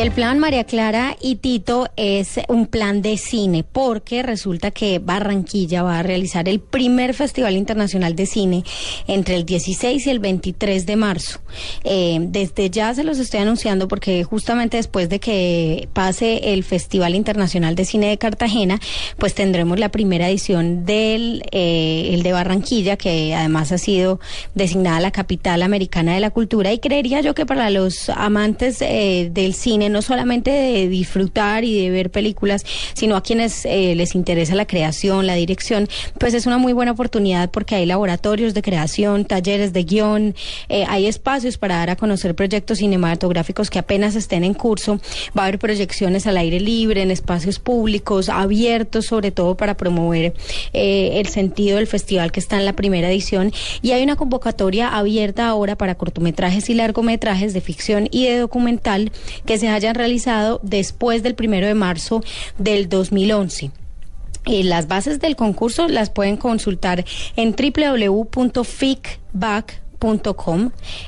El plan María Clara y Tito es un plan de cine, porque resulta que Barranquilla va a realizar el primer Festival Internacional de Cine entre el 16 y el 23 de marzo. Eh, desde ya se los estoy anunciando porque justamente después de que pase el Festival Internacional de Cine de Cartagena, pues tendremos la primera edición del eh, el de Barranquilla, que además ha sido designada la capital americana de la cultura. Y creería yo que para los amantes eh, del cine, no solamente de disfrutar y de ver películas, sino a quienes eh, les interesa la creación, la dirección, pues es una muy buena oportunidad porque hay laboratorios de creación, talleres de guion, eh, hay espacios para dar a conocer proyectos cinematográficos que apenas estén en curso, va a haber proyecciones al aire libre, en espacios públicos, abiertos sobre todo para promover eh, el sentido del festival que está en la primera edición. Y hay una convocatoria abierta ahora para cortometrajes y largometrajes de ficción y de documental que se hayan realizado después del primero de marzo del 2011. Y las bases del concurso las pueden consultar en www.ficback.com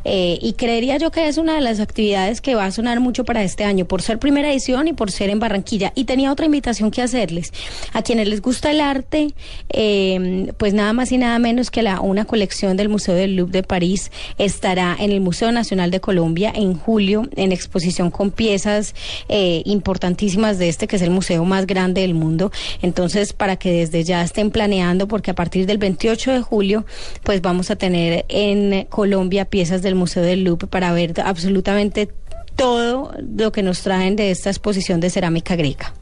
eh, y creería yo que es una de las actividades que va a sonar mucho para este año por ser primera edición y por ser en Barranquilla. Y tenía otra invitación que hacerles. A quienes les gusta el arte, eh, pues nada más y nada menos que la, una colección del Museo del Louvre de París estará en el Museo Nacional de Colombia en julio en exposición con piezas eh, importantísimas de este que es el museo más grande del mundo. Entonces, para que desde ya estén planeando, porque a partir del 28 de julio, pues vamos a tener en Colombia piezas del Museo del Louvre para ver absolutamente todo lo que nos traen de esta exposición de cerámica griega.